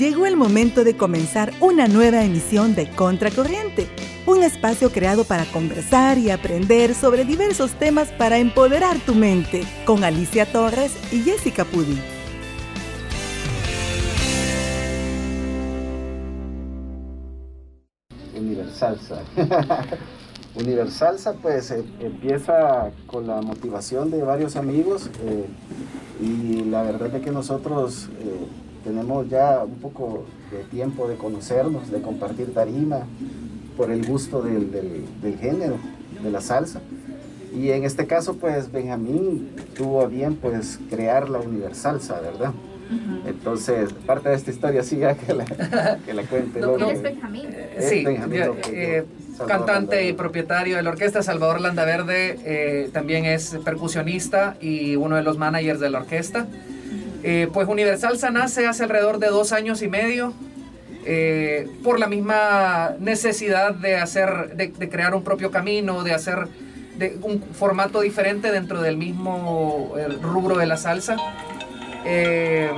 Llegó el momento de comenzar una nueva emisión de Contracorriente, un espacio creado para conversar y aprender sobre diversos temas para empoderar tu mente, con Alicia Torres y Jessica Pudi. Universalsa. Universalsa pues eh, empieza con la motivación de varios amigos eh, y la verdad es que nosotros eh, tenemos ya un poco de tiempo de conocernos, de compartir tarima, por el gusto del, del, género, de la salsa. Y en este caso, pues Benjamín tuvo bien pues crear la Universalsa, ¿verdad? Entonces, parte de esta historia sí ya que la, que la cuente. ¿Quién es Benjamín? sí, eh, cantante y propietario de la orquesta Salvador Landaverde, eh, también es percusionista y uno de los managers de la orquesta. Eh, pues Universal nace hace alrededor de dos años y medio eh, por la misma necesidad de hacer, de, crear un propio camino, de hacer de un formato diferente dentro del mismo rubro de la salsa. Eh,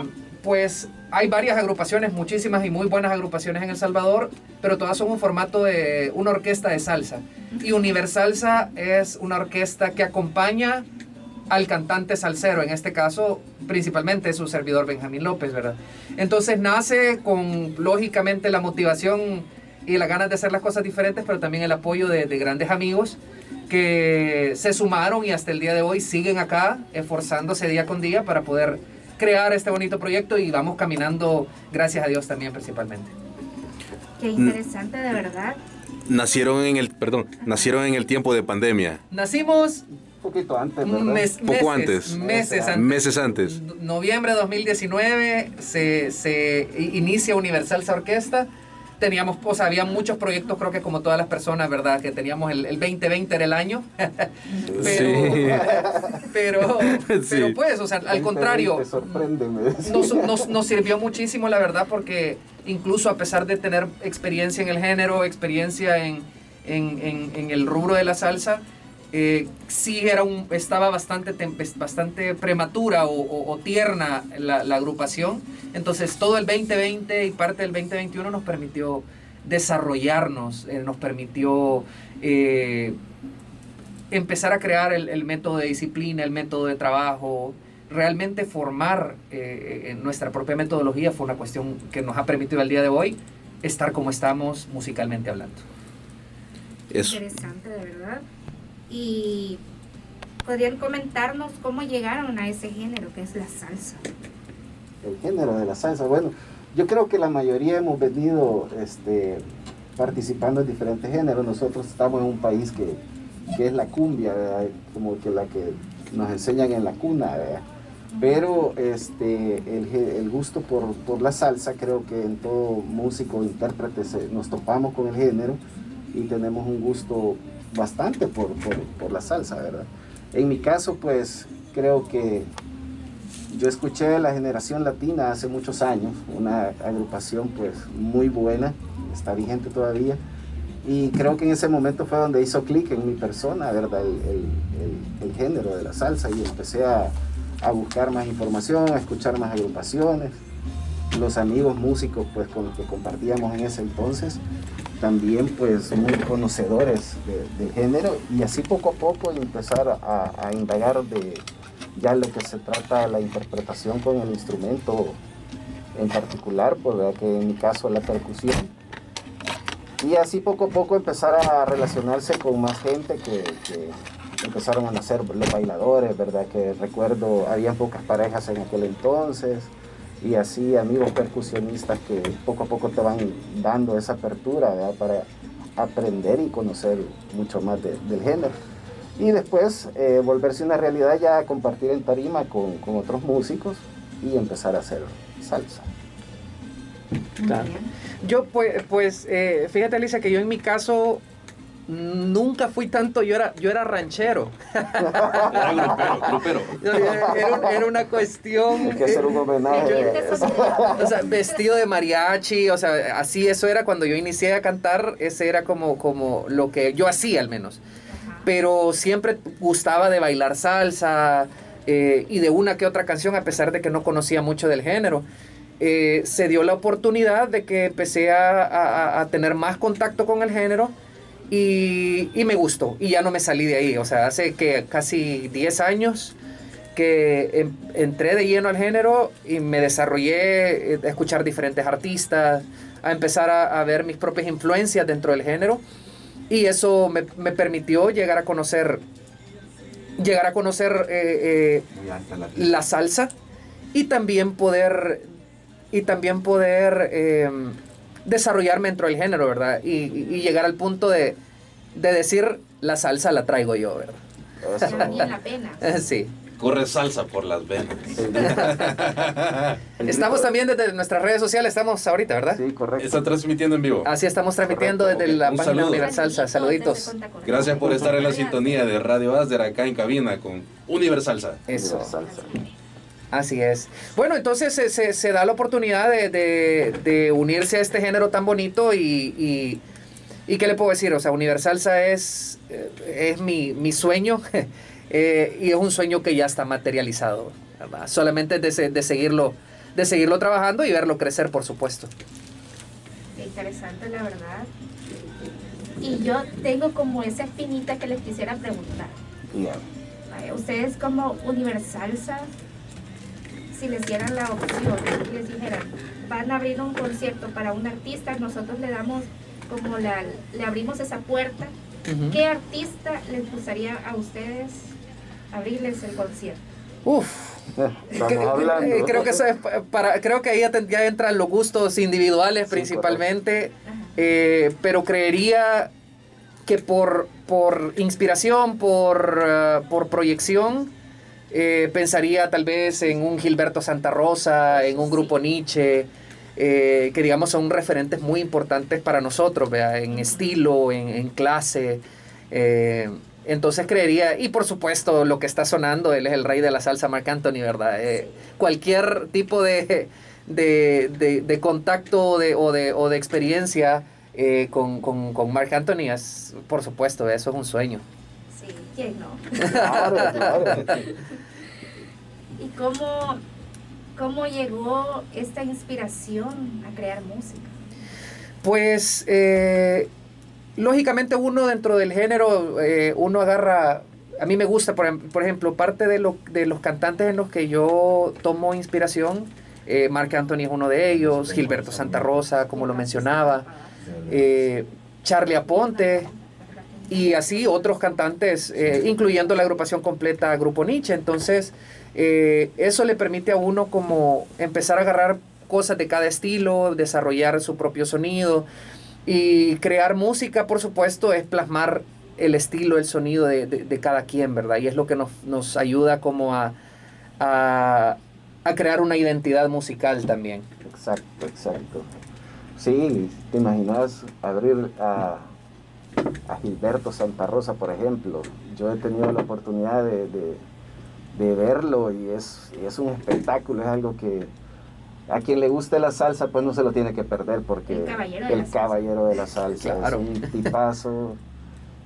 pues hay varias agrupaciones, muchísimas y muy buenas agrupaciones en El Salvador, pero todas son un formato de una orquesta de salsa. Y Universalsa es una orquesta que acompaña al cantante salsero, en este caso principalmente su servidor Benjamín López, ¿verdad? Entonces nace con lógicamente la motivación y las ganas de hacer las cosas diferentes, pero también el apoyo de, grandes amigos que se sumaron y hasta el día de hoy siguen acá esforzándose día con día para poder crear este bonito proyecto y vamos caminando, gracias a Dios también principalmente. Qué interesante, de verdad. Nacieron en el, perdón, nacieron en el tiempo de pandemia. Nacimos poquito antes, ¿verdad? Poco antes. Meses antes. Meses antes. Noviembre de 2019 se, se inicia Universal Orquesta. Teníamos, o sea, había muchos proyectos, creo que como todas las personas, ¿verdad? Que teníamos el, el 2020 era el año. pero, pero, pero, pues, o sea, al contrario. Nos, nos, nos sirvió muchísimo, la verdad, porque incluso a pesar de tener experiencia en el género, experiencia en, en, en, en el rubro de la salsa, eh, sí era un, estaba bastante, bastante prematura o, tierna la, agrupación. Entonces todo el 2020 y parte del 2021 nos permitió desarrollarnos, eh, nos permitió eh, empezar a crear el, método de disciplina, el método de trabajo. Realmente formar nuestra propia metodología fue una cuestión que nos ha permitido al día de hoy estar como estamos musicalmente hablando. Interesante, de verdad y podrían comentarnos cómo llegaron a ese género que es la salsa. El género de la salsa, bueno, yo creo que la mayoría hemos venido este, participando en diferentes géneros. Nosotros estamos en un país que, es la cumbia, como que la que nos enseñan en la cuna, pero este, el, gusto por, por, la salsa, creo que en todo músico, intérprete, nos topamos con el género y tenemos un gusto bastante por, la salsa, ¿verdad? En mi caso, pues creo que yo escuché la generación latina hace muchos años, una agrupación pues muy buena, está vigente todavía, y creo que en ese momento fue donde hizo clic en mi persona, ¿verdad? El, género de la salsa y empecé a, a, buscar más información, a escuchar más agrupaciones, los amigos músicos pues con los que compartíamos en ese entonces también pues muy conocedores del género y así poco a poco empezar a, indagar de ya lo que se trata la interpretación con el instrumento en particular, pues que en mi caso la percusión. Y así poco a poco empezar a relacionarse con más gente que, empezaron a nacer los bailadores, ¿verdad? Que recuerdo, había pocas parejas en aquel entonces y así amigos percusionistas que poco a poco te van dando esa apertura para aprender y conocer mucho más del género. Y después eh, volverse una realidad ya compartir en tarima con, otros músicos y empezar a hacer salsa. Yo pues, pues eh, fíjate Alicia que yo en mi caso nunca fui tanto, yo era, yo era ranchero. Era, una cuestión. Hay que hacer un homenaje. o sea, vestido de mariachi, o sea, así eso era cuando yo inicié a cantar, ese era como, como lo que yo hacía al menos. Pero siempre gustaba de bailar salsa eh, y de una que otra canción, a pesar de que no conocía mucho del género. eh, se dio la oportunidad de que empecé a, tener más contacto con el género y, me gustó y ya no me salí de ahí. O sea, hace que casi 10 años que entré de lleno al género y me desarrollé a escuchar diferentes artistas, a empezar a, ver mis propias influencias dentro del género y eso me, permitió llegar a conocer llegar a conocer eh, eh, la salsa y también poder y también poder em, desarrollarme dentro del género, ¿verdad? Y, llegar al punto de, decir, la salsa la traigo yo, ¿verdad? la pena. sí. Corre salsa por las venas. estamos también desde nuestras redes sociales, estamos ahorita, ¿verdad? Sí, correcto. Está transmitiendo en vivo. Así estamos transmitiendo desde la página Universal Salsa. Saluditos. Gracias por estar en la sintonía de Radio Asder acá en cabina con Universal Salsa. Eso. Salsa. Así es. Bueno, entonces se, da la oportunidad de, unirse a este género tan bonito y, y, ¿qué le puedo decir? O sea, Universalsa es, eh, es mi, sueño eh, y es un sueño que ya está materializado. Solamente de, de, seguirlo, de seguirlo trabajando y verlo crecer, por supuesto. interesante, la verdad. Y yo tengo como esa espinita que les quisiera preguntar. Ustedes como Universalsa si les dieran la opción y les dijeran, van a abrir un concierto para un artista, nosotros le damos como la, le abrimos esa puerta, ¿qué artista les gustaría a ustedes abrirles el concierto? Uf. Eh, creo que eso es para creo que ahí ya, entran los gustos individuales principalmente eh, pero creería que por por inspiración por, eh, por proyección eh, pensaría tal vez en un Gilberto Santa Rosa, en un grupo Nietzsche, eh, que digamos son referentes muy importantes para nosotros, en estilo, en, clase. Eh, entonces creería, y por supuesto lo que está sonando, él es el rey de la salsa, Marc Anthony, ¿verdad? cualquier tipo de, de, contacto o, de, o de experiencia con, con, con Marc Anthony, es, por supuesto, eso es un sueño. Sí, ¿quién no? Claro, claro. ¿Y cómo, cómo llegó esta inspiración a crear música? Pues, eh, lógicamente uno dentro del género, eh, uno agarra, a mí me gusta, por, ejemplo, parte de, lo, de los cantantes en los que yo tomo inspiración, eh, Marc Anthony es uno de ellos, Gilberto Santa Rosa, como lo mencionaba, eh, Charlie Aponte, y así otros cantantes, incluyendo la agrupación completa Grupo Nietzsche. Entonces, eh, eso le permite a uno como empezar a agarrar cosas de cada estilo, desarrollar su propio sonido y crear música, por supuesto, es plasmar el estilo, el sonido de, cada quien, ¿verdad? Y es lo que nos, ayuda como a, a, crear una identidad musical también. Exacto, exacto. Sí, te imaginas abrir a, a Gilberto Santa Rosa, por ejemplo. Yo he tenido la oportunidad de de verlo y es, es un espectáculo, es algo que a quien le guste la salsa pues no se lo tiene que perder porque el caballero de, la, salsa es un tipazo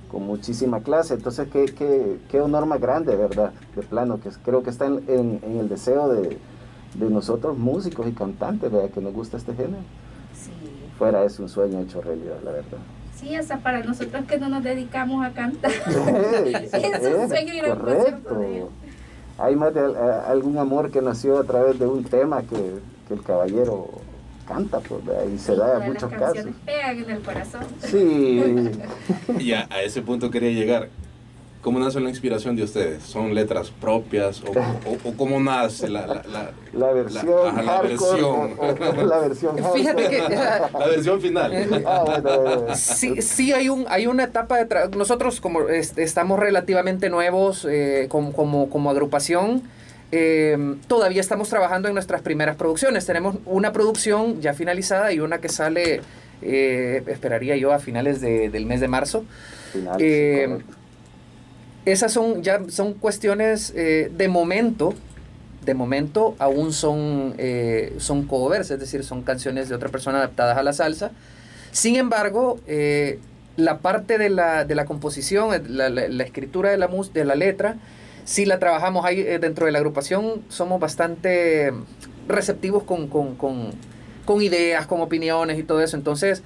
con muchísima clase, entonces qué, qué, qué honor más grande, ¿verdad? De plano, que creo que está en, en, el deseo de, de, nosotros músicos y cantantes, ¿verdad? Que nos gusta este género. Sí. Fuera es un sueño hecho realidad, la verdad. Sí, hasta para nosotros que no nos dedicamos a cantar. es un sueño ir hay más de eh, algún amor que nació a través de un tema que, el caballero canta, pues, y se da en muchos casos. Pegan en el corazón. Sí. y a, ese punto quería llegar. ¿Cómo nace la inspiración de ustedes? ¿Son letras propias o, cómo nace la, la, la, versión? la versión. la versión. Fíjate que. la versión final. ah, Sí, sí hay, un, hay una etapa de. Nosotros, como estamos relativamente nuevos eh, como, como, como, agrupación. Em, todavía estamos trabajando en nuestras primeras producciones. Tenemos una producción ya finalizada y una que sale, eh, esperaría yo, a finales de, del mes de marzo. Final, eh, esas son ya son cuestiones eh, de momento, de momento aún son, eh, son covers, es decir, son canciones de otra persona adaptadas a la salsa. Sin embargo, eh, la parte de la, de la composición, la, la, escritura de la, de la letra, si la trabajamos ahí dentro de la agrupación, somos bastante receptivos con, con, con, con ideas, con opiniones y todo eso. Entonces,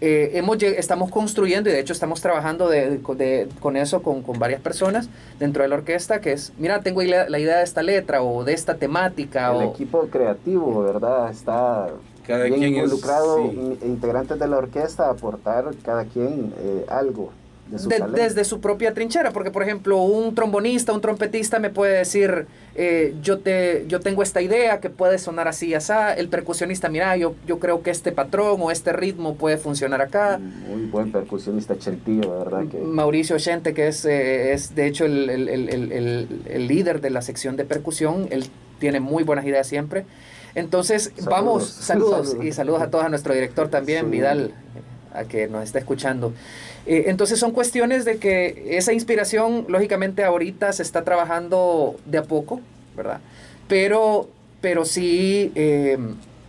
eh, hemos, estamos construyendo y de hecho estamos trabajando de, de, con eso con, con, varias personas dentro de la orquesta, que es, mira, tengo la, la idea de esta letra o de esta temática. El o, equipo creativo, ¿verdad? Está cada bien quien involucrado, es, sí. integrantes de la orquesta, aportar cada quien eh, algo. De su de, desde su propia trinchera, porque por ejemplo un trombonista, un trompetista me puede decir, eh, yo, te, yo tengo esta idea que puede sonar así y así, el percusionista, mira, yo, yo creo que este patrón o este ritmo puede funcionar acá. Muy buen percusionista Chentillo, ¿verdad? Que... Mauricio Chente, que es, eh, es de hecho el, el, el, el, líder de la sección de percusión, él tiene muy buenas ideas siempre. Entonces, saludos. vamos, saludos, saludos, y saludos a todos, a nuestro director también, sí. Vidal, a que nos está escuchando. Eh, entonces son cuestiones de que esa inspiración, lógicamente, ahorita se está trabajando de a poco, ¿verdad? Pero, pero sí eh,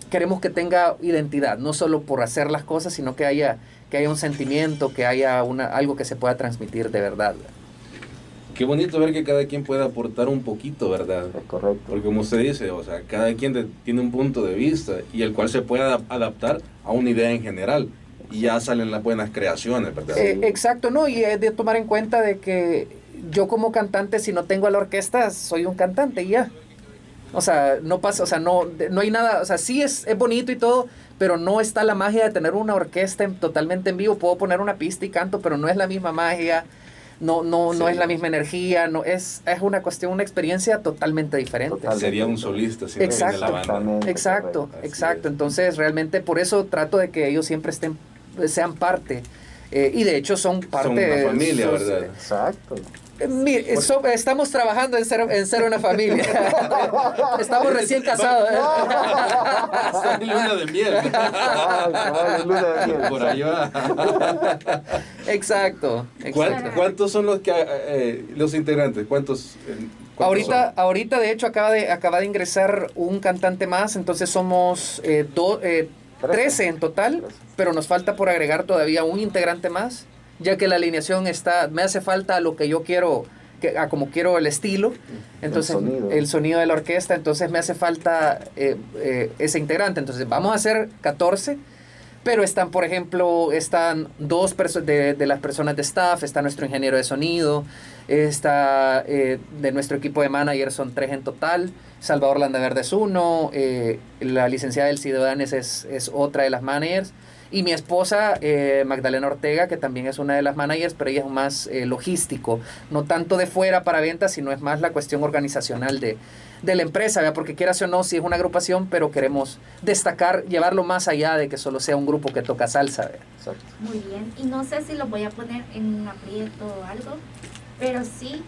queremos que tenga identidad, no solo por hacer las cosas, sino que haya, que haya un sentimiento, que haya una, algo que se pueda transmitir de verdad. Qué bonito ver que cada quien puede aportar un poquito, ¿verdad? Es correcto. Porque como usted dice, o sea, cada quien tiene un punto de vista y el cual se puede adaptar a una idea en general y ya salen las buenas creaciones, ¿verdad? Eh, exacto, ¿no? Y es de tomar en cuenta de que yo como cantante, si no tengo a la orquesta, soy un cantante y ya. O sea, no pasa, o sea, no, no hay nada, o sea, sí es, es bonito y todo, pero no está la magia de tener una orquesta en, totalmente en vivo. Puedo poner una pista y canto, pero no es la misma magia no, no, sí. no es la misma energía, no es, es una cuestión, una experiencia totalmente diferente. Totalmente. Sería un solista sí, exacto, de la banda. Exacto, exacto. Es. Entonces realmente por eso trato de que ellos siempre estén, sean parte. Eh, y de hecho son parte son una familia, sus, ¿verdad? Exacto. Mire, so, estamos trabajando en ser, en ser una familia. estamos recién casados. ¿eh? En luna de miel. Ay, luna de miel. Por ahí va. Exacto. exacto. ¿Cuántos son los que eh, los integrantes? ¿Cuántos? Eh, ahorita, son? ahorita de hecho acaba de acaba de ingresar un cantante más, entonces somos eh, do, 13 en total, pero nos falta por agregar todavía un integrante más ya que la alineación está, me hace falta lo que yo quiero, que, a como quiero el estilo, entonces el sonido, el sonido de la orquesta, entonces me hace falta eh, eh, ese integrante, entonces vamos a hacer 14, pero están, por ejemplo, están dos de, de, las personas de staff, está nuestro ingeniero de sonido, está eh, de nuestro equipo de managers son tres en total, Salvador Landaverde es uno, la licenciada del Ciudadanes es, es otra de las managers, y mi esposa, eh, Magdalena Ortega, que también es una de las managers, pero ella es más eh, logístico, no tanto de fuera para ventas, sino es más la cuestión organizacional de, de la empresa, ¿verdad? porque quieras o no, sí es una agrupación, pero queremos destacar, llevarlo más allá de que solo sea un grupo que toca salsa. Muy bien, y no sé si lo voy a poner en un aprieto o algo, pero sí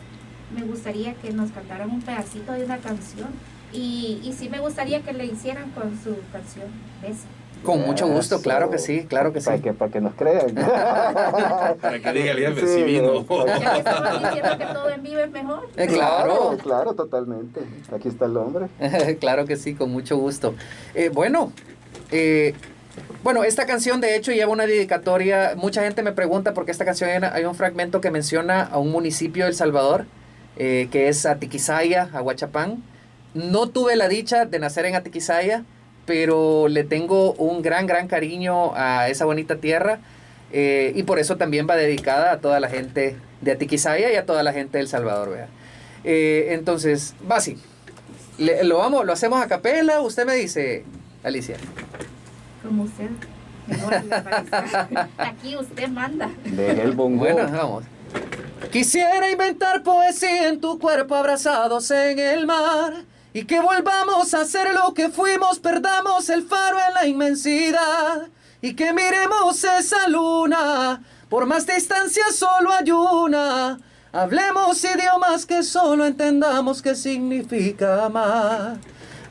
me gustaría que nos cantaran un pedacito de una canción. Y, y sí me gusaría que le hicieran con su canción Besa. Con mucho gusto, Eso. claro que sí, claro que para sí. Que, para que nos crean. para que diga el jefe, sí, vino. Ya que estamos diciendo que todo en vivo es mejor. Eh, claro. claro. Claro, totalmente. Aquí está el hombre. claro que sí, con mucho gusto. Eh, bueno, eh, bueno, esta canción de hecho lleva una dedicatoria. Mucha gente me pregunta porque esta canción hay un fragmento que menciona a un municipio de El Salvador, eh, que es Atiquizaya, Aguachapán. No tuve la dicha de nacer en Atiquizaya, pero le tengo un gran, gran cariño a esa bonita tierra eh, y por eso también va dedicada a toda la gente de Atiquizaya y a toda la gente de El Salvador. ¿verdad? Eh, entonces, va así. Le, lo, vamos, lo hacemos a capela, usted me dice, Alicia. Como usted. Aquí usted manda. Deje el bongo. Bueno, vamos. Quisiera inventar poesía en tu cuerpo abrazados en el mar y que volvamos a ser lo que fuimos, perdamos el faro en la inmensidad y que miremos esa luna, por más distancia solo hay una. Hablemos idiomas que solo entendamos qué significa amar.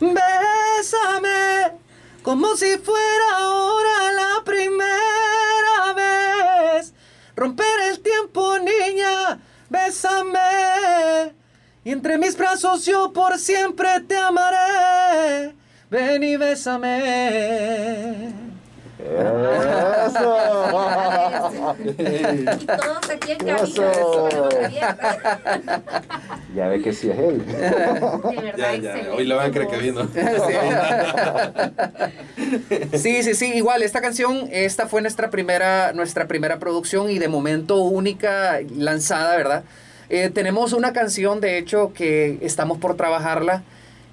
Bésame como si fuera ahora la primera vez. Romper el tiempo, niña, bésame. Y entre mis brazos yo por siempre te amaré. Ven y bésame. Eso. Todos aquí en cabina. Ya ve que sí es él. De verdad, ya, Hoy la van a creer que vino. sí, sí, sí. Igual, esta canción, esta fue nuestra primera, nuestra primera producción y de momento única lanzada, ¿verdad? Eh, tenemos una canción, de hecho, que estamos por trabajarla,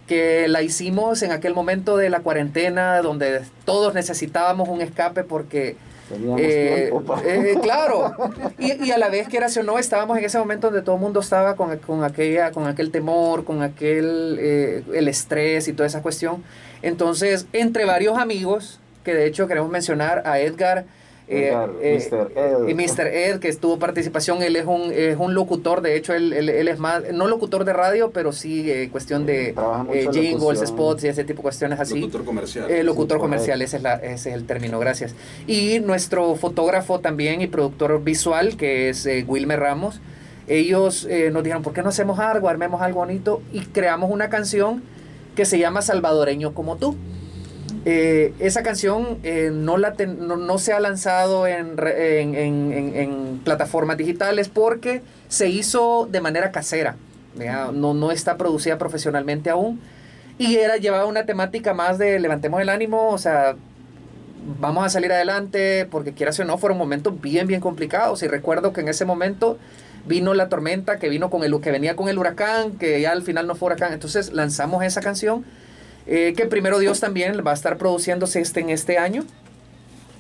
que la hicimos en aquel momento de la cuarentena, donde todos necesitábamos un escape porque eh, eh, claro, y, a la vez, que era o no, estábamos en ese momento donde todo el mundo estaba con, con, aquella, con aquel temor, con aquel eh, el estrés y toda esa cuestión. Entonces, entre varios amigos, que de hecho queremos mencionar a Edgar, eh, eh, Mr. Ed. Y Mr. Ed, que estuvo participación, él es un, es un locutor, de hecho, él, él, es más, no locutor de radio, pero sí eh, cuestión de eh, jingles, spots y ese tipo de cuestiones así. Locutor comercial. Eh, locutor comercial, ese es, la, ese es el término, gracias. Y nuestro fotógrafo también y productor visual, que es Wilmer Ramos, ellos nos dijeron, ¿por qué no hacemos algo, armemos algo bonito? Y creamos una canción que se llama Salvadoreño como tú. Eh, esa canción eh, no, la no, se ha lanzado en, en, plataformas digitales porque se hizo de manera casera. No, no está producida profesionalmente aún. Y era, llevaba una temática más de levantemos el ánimo, o sea, vamos a salir adelante, porque quieras o no, fueron momentos bien, bien complicados. Y recuerdo que en ese momento vino la tormenta, que vino con el que venía con el huracán, que ya al final no fue huracán. Entonces lanzamos esa canción eh, que primero Dios también va a estar produciéndose este en este año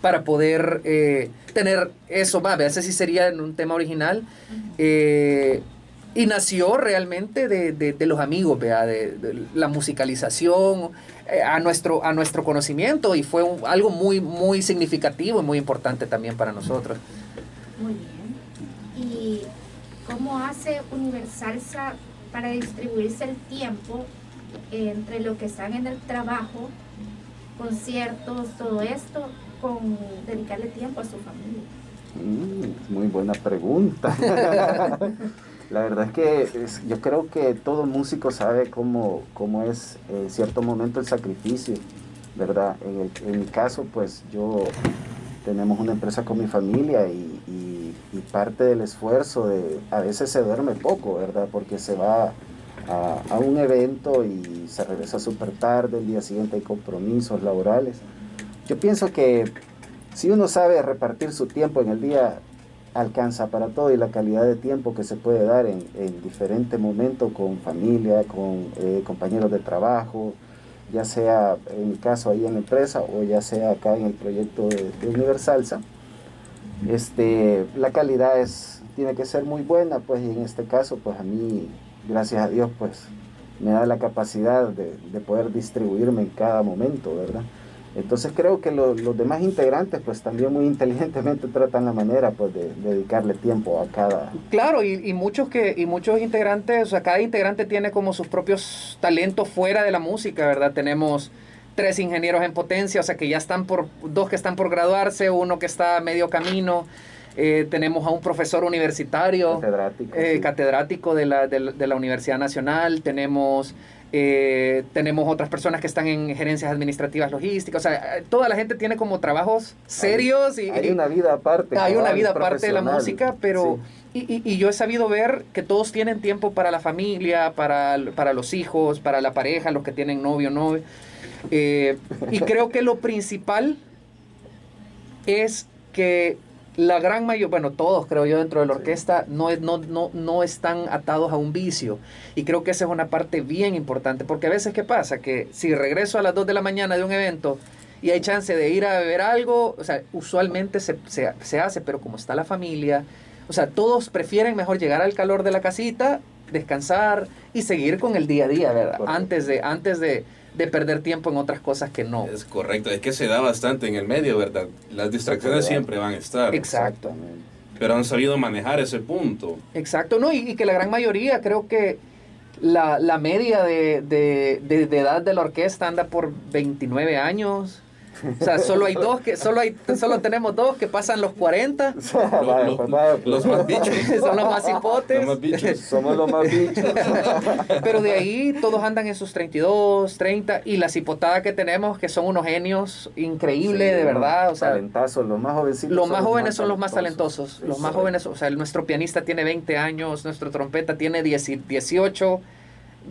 para poder eh, tener eso, va, veces sí sería en un tema original. Eh, y nació realmente de, los amigos, ¿vea? De, la musicalización, a, nuestro, a nuestro conocimiento, y fue algo muy, muy significativo y muy importante también para nosotros. Muy bien. ¿Y cómo hace Universalsa para distribuirse el tiempo entre lo que están en el trabajo, conciertos, todo esto, con dedicarle tiempo a su familia? Mm, muy buena pregunta. La verdad es que yo creo que todo músico sabe cómo, cómo es en cierto momento el sacrificio, ¿verdad? En, mi caso, pues yo tenemos una empresa con mi familia y, parte del esfuerzo de, a veces se duerme poco, ¿verdad? Porque se va a, un evento y se regresa súper tarde, el día siguiente hay compromisos laborales. Yo pienso que si uno sabe repartir su tiempo en el día, alcanza para todo y la calidad de tiempo que se puede dar en, en diferentes momentos con familia, con eh, compañeros de trabajo, ya sea en mi caso ahí en la empresa o ya sea acá en el proyecto de, de Universalsa, este, la calidad es, tiene que ser muy buena, pues y en este caso pues a mí gracias a Dios, pues me da la capacidad de, poder distribuirme en cada momento, ¿verdad? Entonces creo que los demás integrantes pues también muy inteligentemente tratan la manera pues de, dedicarle tiempo a cada... Claro, y, muchos que y muchos integrantes, o sea, cada integrante tiene como sus propios talentos fuera de la música, ¿verdad? Tenemos tres ingenieros en potencia, o sea que ya están por, dos que están por graduarse, uno que está a medio camino, eh, tenemos a un profesor universitario, catedrático, eh, de, la, de, la, Universidad Nacional, tenemos, eh, tenemos otras personas que están en gerencias administrativas logísticas, o sea, toda la gente tiene como trabajos serios. y, hay una vida aparte. Hay una vida aparte de la música, pero... Y, y, yo he sabido ver que todos tienen tiempo para la familia, para, para los hijos, para la pareja, los que tienen novio, novio. y creo que lo principal es que la gran mayoría, bueno, todos creo yo dentro de la orquesta no, no, no, no están atados a un vicio. Y creo que esa es una parte bien importante, porque a veces, ¿qué pasa? Que si regreso a las 2 de la mañana de un evento y hay chance de ir a beber algo, o sea, usualmente se, se, hace, pero como está la familia, o sea, todos prefieren mejor llegar al calor de la casita, descansar y seguir con el día a día, ¿verdad? Antes de, antes de, de perder tiempo en otras cosas que no. Es correcto, es que se da bastante en el medio, ¿verdad? Las distracciones siempre van a estar. Exacto. Pero han sabido manejar ese punto. Exacto, no, y, que la gran mayoría, creo que la, media de, de, de, edad de la orquesta anda por 29 años. O sea, solo hay dos que, solo hay, solo tenemos dos que pasan los 40. Pues los, más bichos. Son los más hipotes. Los más bichos. Somos los más bichos. Pero de ahí todos andan en sus 32, 30 y las hipotadas que tenemos que son unos genios increíbles, de verdad. O sea, talentazos, los más jovencitos. Los más jóvenes son los más talentosos. Los más jóvenes, o sea, nuestro pianista tiene 20 años, nuestro trompeta tiene 18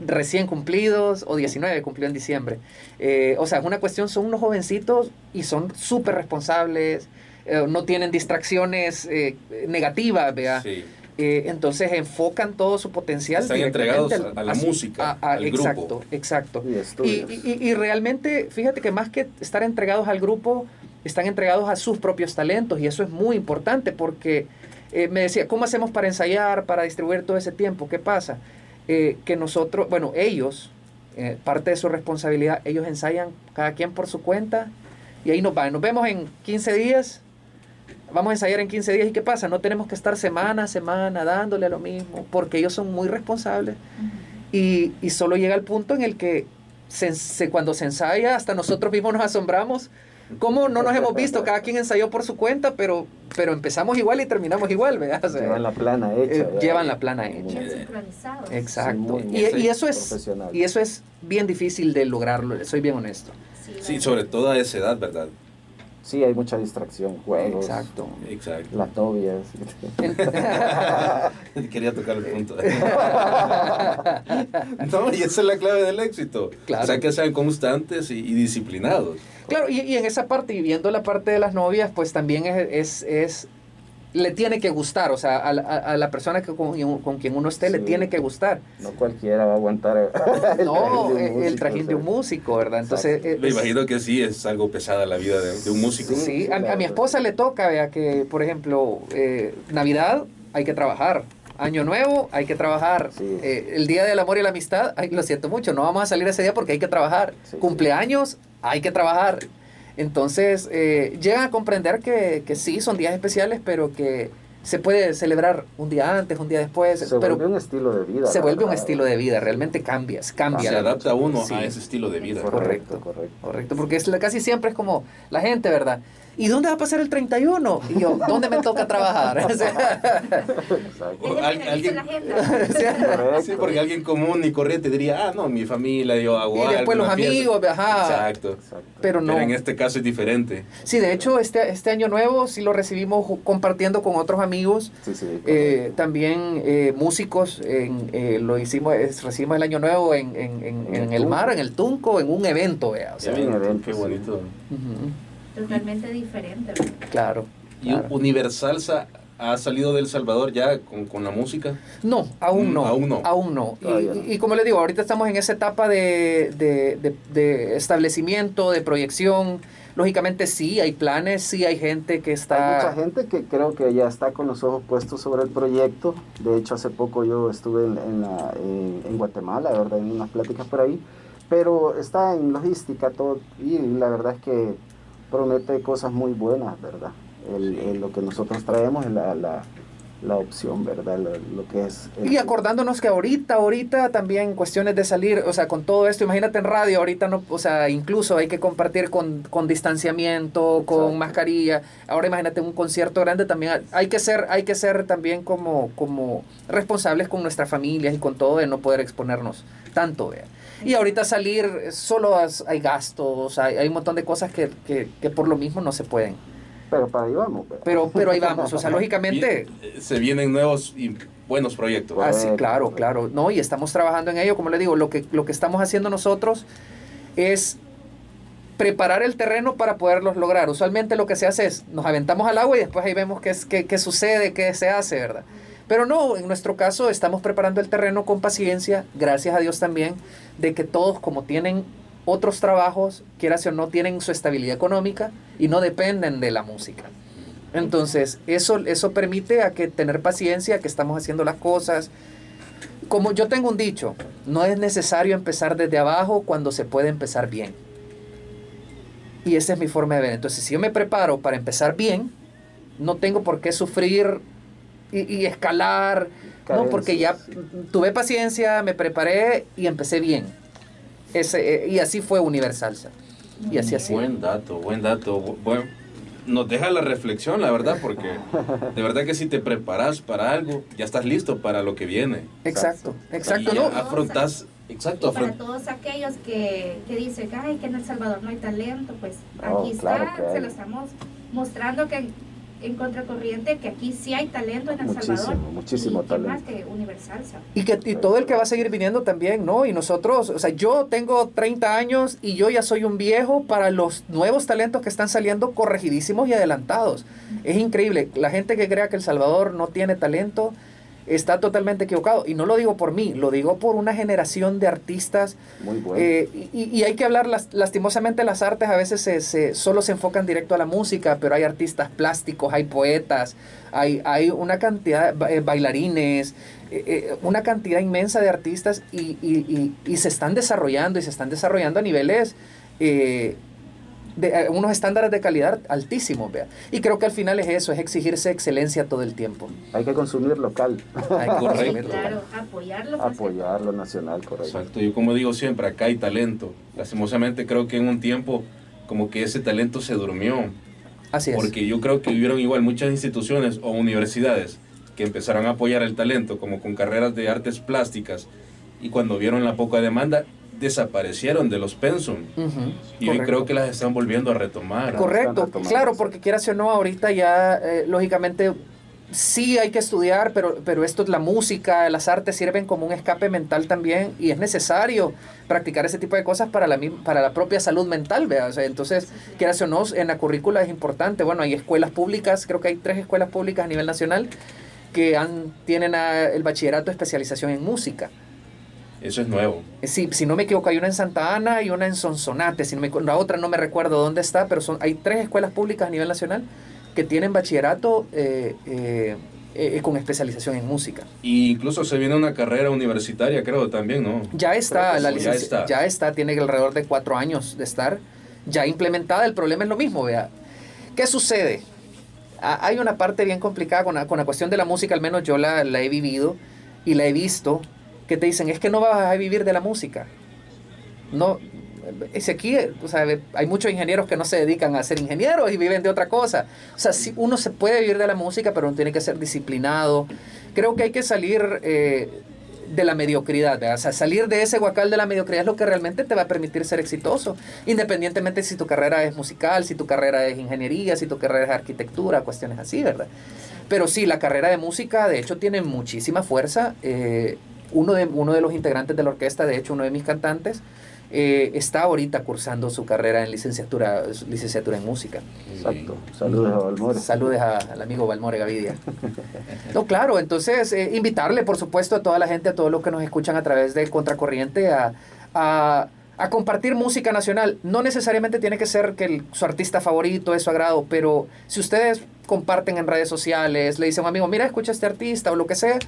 recién cumplidos o 19 cumplió en diciembre. Eh, o sea, es una cuestión, son unos jovencitos y son súper responsables, eh, no tienen distracciones eh, negativas, ¿vea? entonces enfocan todo su potencial. Están entregados a, la música, al exacto, grupo. Exacto. Y, y, y, realmente, fíjate que más que estar entregados al grupo, están entregados a sus propios talentos y eso es muy importante porque me decía, ¿cómo hacemos para ensayar, para distribuir todo ese tiempo? ¿Qué pasa? Eh, que nosotros, bueno, ellos, eh, parte de su responsabilidad, ellos ensayan cada quien por su cuenta y ahí nos van. Nos vemos en 15 días, vamos a ensayar en 15 días y ¿qué pasa? No tenemos que estar semana a semana dándole lo mismo porque ellos son muy responsables y, y, solo llega el punto en el que se, cuando se ensaya, hasta nosotros mismos nos asombramos ¿Cómo no nos hemos visto? Cada quien ensayó por su cuenta, pero, pero empezamos igual y terminamos igual, llevan la plana hecha. Eh, llevan la plana hecha. Exacto. y, y, eso es, y eso es bien difícil de lograrlo, soy bien honesto. Sí, sobre todo a esa edad, ¿verdad? Sí, hay mucha distracción, juegos. Exacto. Exacto. Las novias. Quería tocar el punto. no, y esa es la clave del éxito. Claro. O sea, que sean constantes y disciplinados. Claro, y, y, en esa parte, y viendo la parte de las novias, pues también es, es, es le tiene que gustar, o sea, a, a, la persona que con, con, quien uno esté le tiene que gustar. No cualquiera va a aguantar el, no, el, trajín de un músico, ¿verdad? Entonces, me imagino que sí, es algo pesada la vida de, un músico. Sí, a, a, mi esposa le toca, vea, que, por ejemplo, eh, Navidad hay que trabajar. Año Nuevo, hay que trabajar. Eh, el Día del Amor y la Amistad, ay, lo siento mucho, no vamos a salir ese día porque hay que trabajar. Cumpleaños, hay que trabajar. Entonces, eh, llegan a comprender que, que, sí, son días especiales, pero que se puede celebrar un día antes, un día después. Se vuelve un estilo de vida. Se vuelve un estilo de vida, realmente cambias, cambia. Se adapta uno a ese estilo de vida. Correcto, correcto. Correcto, porque es, casi siempre es como la gente, ¿verdad? ¿Y dónde va a pasar el 31? Y yo, ¿dónde me toca trabajar? alguien, sí, porque alguien común y corriente diría, ah, no, mi familia, yo hago Y después los amigos, ajá. Exacto. Pero no. Pero en este caso es diferente. Sí, de hecho, este, este año nuevo sí lo recibimos compartiendo con otros amigos. Sí, sí, eh, también eh, músicos, en, eh, lo hicimos, recibimos el año nuevo en, en, en, en el, mar, en el Tunco, en un evento, vea. O sea, un evento, qué bonito totalmente diferente. Claro. ¿Y Universal ha salido del Salvador ya con, con la música? No, aún no. Mm, aún no. Aún no. Y, como le digo, ahorita estamos en esa etapa de, de, de, establecimiento, de proyección. Lógicamente sí, hay planes, sí hay gente que está... Hay mucha gente que creo que ya está con los ojos puestos sobre el proyecto. De hecho, hace poco yo estuve en, en, la, en Guatemala, ¿verdad? En unas pláticas por ahí. Pero está en logística todo y la verdad es que promete cosas muy buenas, ¿verdad? El, lo que nosotros traemos es la, la, la opción, ¿verdad? Lo, que es... Y acordándonos que ahorita, ahorita también cuestiones de salir, o sea, con todo esto, imagínate en radio, ahorita no, o sea, incluso hay que compartir con, con distanciamiento, con mascarilla. Ahora imagínate un concierto grande también, hay que ser, hay que ser también como, como responsables con nuestras familias y con todo de no poder exponernos tanto, ¿vea? Y ahorita salir, solo hay gastos, hay, hay un montón de cosas que, que, que, por lo mismo no se pueden. Pero para ahí vamos. Pero, pero, ahí vamos, o sea, lógicamente... Eh, se vienen nuevos y buenos proyectos. Ah, sí, claro, claro. No, y estamos trabajando en ello, como le digo, lo que, lo que estamos haciendo nosotros es preparar el terreno para poderlos lograr. Usualmente lo que se hace es, nos aventamos al agua y después ahí vemos qué, qué, qué sucede, qué se hace, ¿verdad? Pero no, en nuestro caso estamos preparando el terreno con paciencia, gracias a Dios también, de que todos como tienen otros trabajos, quieras o no, tienen su estabilidad económica y no dependen de la música. Entonces, eso, eso permite a que tener paciencia, que estamos haciendo las cosas. Como yo tengo un dicho, no es necesario empezar desde abajo cuando se puede empezar bien. Y esa es mi forma de ver. Entonces, si yo me preparo para empezar bien, no tengo por qué sufrir y, escalar, ¿no? Porque ya tuve paciencia, me preparé y empecé bien. Ese, eh, y así fue Universalsa. Y así así. Buen dato, buen dato. Bueno, nos deja la reflexión, la verdad, porque de verdad que si te preparas para algo, ya estás listo para lo que viene. Exacto, exacto. Y afrontas, exacto. para todos aquellos que, que dicen, ay, que en El Salvador no hay talento, pues aquí está, se lo estamos mostrando que en contracorriente que aquí sí hay talento en El muchísimo, Salvador. Muchísimo talento. Más que Universal. Y que y todo el que va a seguir viniendo también, ¿no? Y nosotros, o sea, yo tengo 30 años y yo ya soy un viejo para los nuevos talentos que están saliendo corregidísimos y adelantados. Es increíble. La gente que crea que El Salvador no tiene talento, está totalmente equivocado. Y no lo digo por mí, lo digo por una generación de artistas. Muy bueno. Eh, y, hay que hablar, lastimosamente las artes a veces se, solo se enfocan directo a la música, pero hay artistas plásticos, hay poetas, hay, hay una cantidad de bailarines, eh, eh, una cantidad inmensa de artistas y, y, se están desarrollando y se están desarrollando a niveles de eh, unos estándares de calidad altísimos, vea. Y creo que al final es eso, es exigirse excelencia todo el tiempo. Hay que consumir local. Hay que consumir claro, apoyarlo. Apoyarlo nacional, correcto. Exacto, yo como digo siempre, acá hay talento. Lastimosamente creo que en un tiempo como que ese talento se durmió. Así es. Porque yo creo que hubieron igual muchas instituciones o universidades que empezaron a apoyar el talento, como con carreras de artes plásticas, y cuando vieron la poca demanda, desaparecieron de los pensum. y hoy creo que las están volviendo a retomar. Correcto, claro, porque quieras o no, ahorita ya, eh, lógicamente, sí hay que estudiar, pero, pero esto es la música, las artes sirven como un escape mental también y es necesario practicar ese tipo de cosas para la, para la propia salud mental, ¿vea? entonces, quieras o no, en la currícula es importante. Bueno, hay escuelas públicas, creo que hay tres escuelas públicas a nivel nacional que han, tienen el bachillerato de especialización en música. Eso es nuevo. Eh, sí, si no me equivoco, hay una en Santa Ana y una en Sonsonate. Si no me, la otra no me recuerdo dónde está, pero son, hay tres escuelas públicas a nivel nacional que tienen bachillerato eh, eh, con especialización en música. Y incluso se viene una carrera universitaria, creo, también, ¿no? Ya está, la licencia. Ya está. tiene alrededor de cuatro años de estar ya implementada. El problema es lo mismo, vea. ¿Qué sucede? hay una parte bien complicada con la, con la cuestión de la música, al menos yo la, la he vivido y la he visto que te dicen, es que no vas a vivir de la música. No, es aquí, o sea, hay muchos ingenieros que no se dedican a ser ingenieros y viven de otra cosa. O sea, sí, uno se puede vivir de la música, pero uno tiene que ser disciplinado. Creo que hay que salir eh, de la mediocridad, o sea, salir de ese guacal de la mediocridad es lo que realmente te va a permitir ser exitoso, independientemente si tu carrera es musical, si tu carrera es ingeniería, si tu carrera es arquitectura, cuestiones así, ¿verdad? Pero sí, la carrera de música, de hecho, tiene muchísima fuerza. Eh, uno de, uno de los integrantes de la orquesta, de hecho uno de mis cantantes, eh, está ahorita cursando su carrera en licenciatura, licenciatura en música. Exacto. Saludos a Valmore. Saludos al amigo Valmore Gavidia. no, claro, entonces eh, invitarle, por supuesto, a toda la gente, a todos los que nos escuchan a través de Contracorriente, a, a, a compartir música nacional. No necesariamente tiene que ser que su artista favorito es su agrado, pero si ustedes comparten en redes sociales, le dicen a un amigo, mira, escucha a este artista o lo que sea,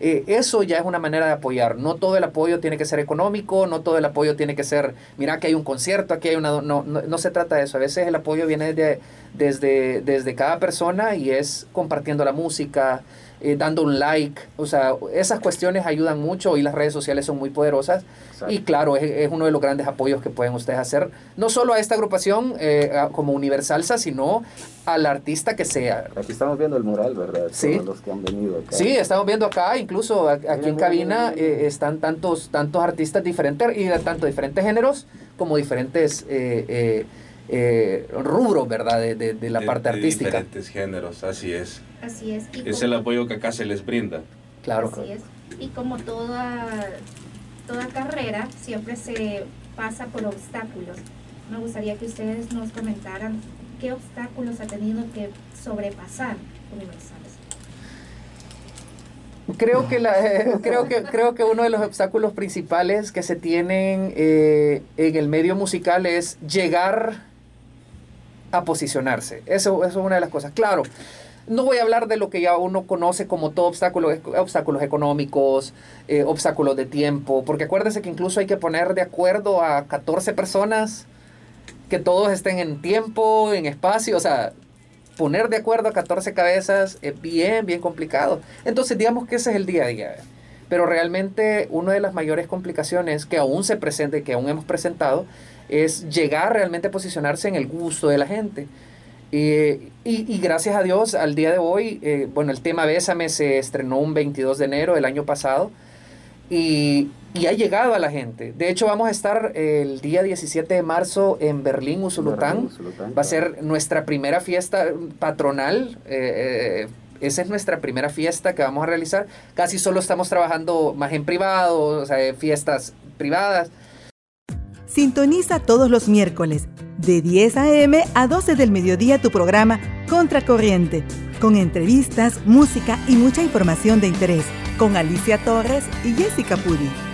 eh, eso ya es una manera de apoyar. No todo el apoyo tiene que ser económico, no todo el apoyo tiene que ser, mira que hay un concierto, aquí hay una... No, no, se trata de eso. A veces el apoyo viene de, desde, desde cada persona y es compartiendo la música, eh, dando un like. O sea, esas cuestiones ayudan mucho y las redes sociales son muy poderosas. Y claro, es, uno de los grandes apoyos que pueden ustedes hacer, no solo a esta agrupación eh, como Universalsa, sino al artista que sea. Aquí estamos viendo el mural, ¿verdad? Sí. Todos los que han venido acá. Sí, estamos viendo acá, incluso aquí en cabina eh, están tantos, tantos artistas diferentes y de tanto diferentes géneros como diferentes eh, rubros, ¿verdad? De, de, la parte artística. Diferentes géneros, así es. Así es. es el apoyo que acá se les brinda. Claro. Así es. Y como toda, toda carrera, siempre se pasa por obstáculos. Me gustaría que ustedes nos comentaran qué obstáculos ha tenido que sobrepasar Universales. Creo que, la, creo, que, creo que uno de los obstáculos principales que se tienen eh, en el medio musical es llegar a posicionarse. Eso, eso es una de las cosas. Claro, no voy a hablar de lo que ya uno conoce como todo obstáculo, obstáculos económicos, eh, obstáculos de tiempo, porque acuérdense que incluso hay que poner de acuerdo a 14 personas que todos estén en tiempo, en espacio, o sea, poner de acuerdo a 14 cabezas es bien, bien complicado. Entonces digamos que ese es el día a día. Pero realmente una de las mayores complicaciones que aún se presenta y que aún hemos presentado es llegar realmente a posicionarse en el gusto de la gente. Eh, y, gracias a Dios, al día de hoy, eh, bueno, el tema Bésame se estrenó un 22 de enero del año pasado y, ha llegado a la gente. De hecho, vamos a estar el día 17 de marzo en Berlín, Usulután. Va a ser nuestra primera fiesta patronal. Eh, esa es nuestra primera fiesta que vamos a realizar. Casi solo estamos trabajando más en privado, o sea, fiestas privadas. Sintoniza todos los miércoles de 10 a.m. a 12 del mediodía tu programa Contracorriente, con entrevistas, música y mucha información de interés, con Alicia Torres y Jessica Pudi.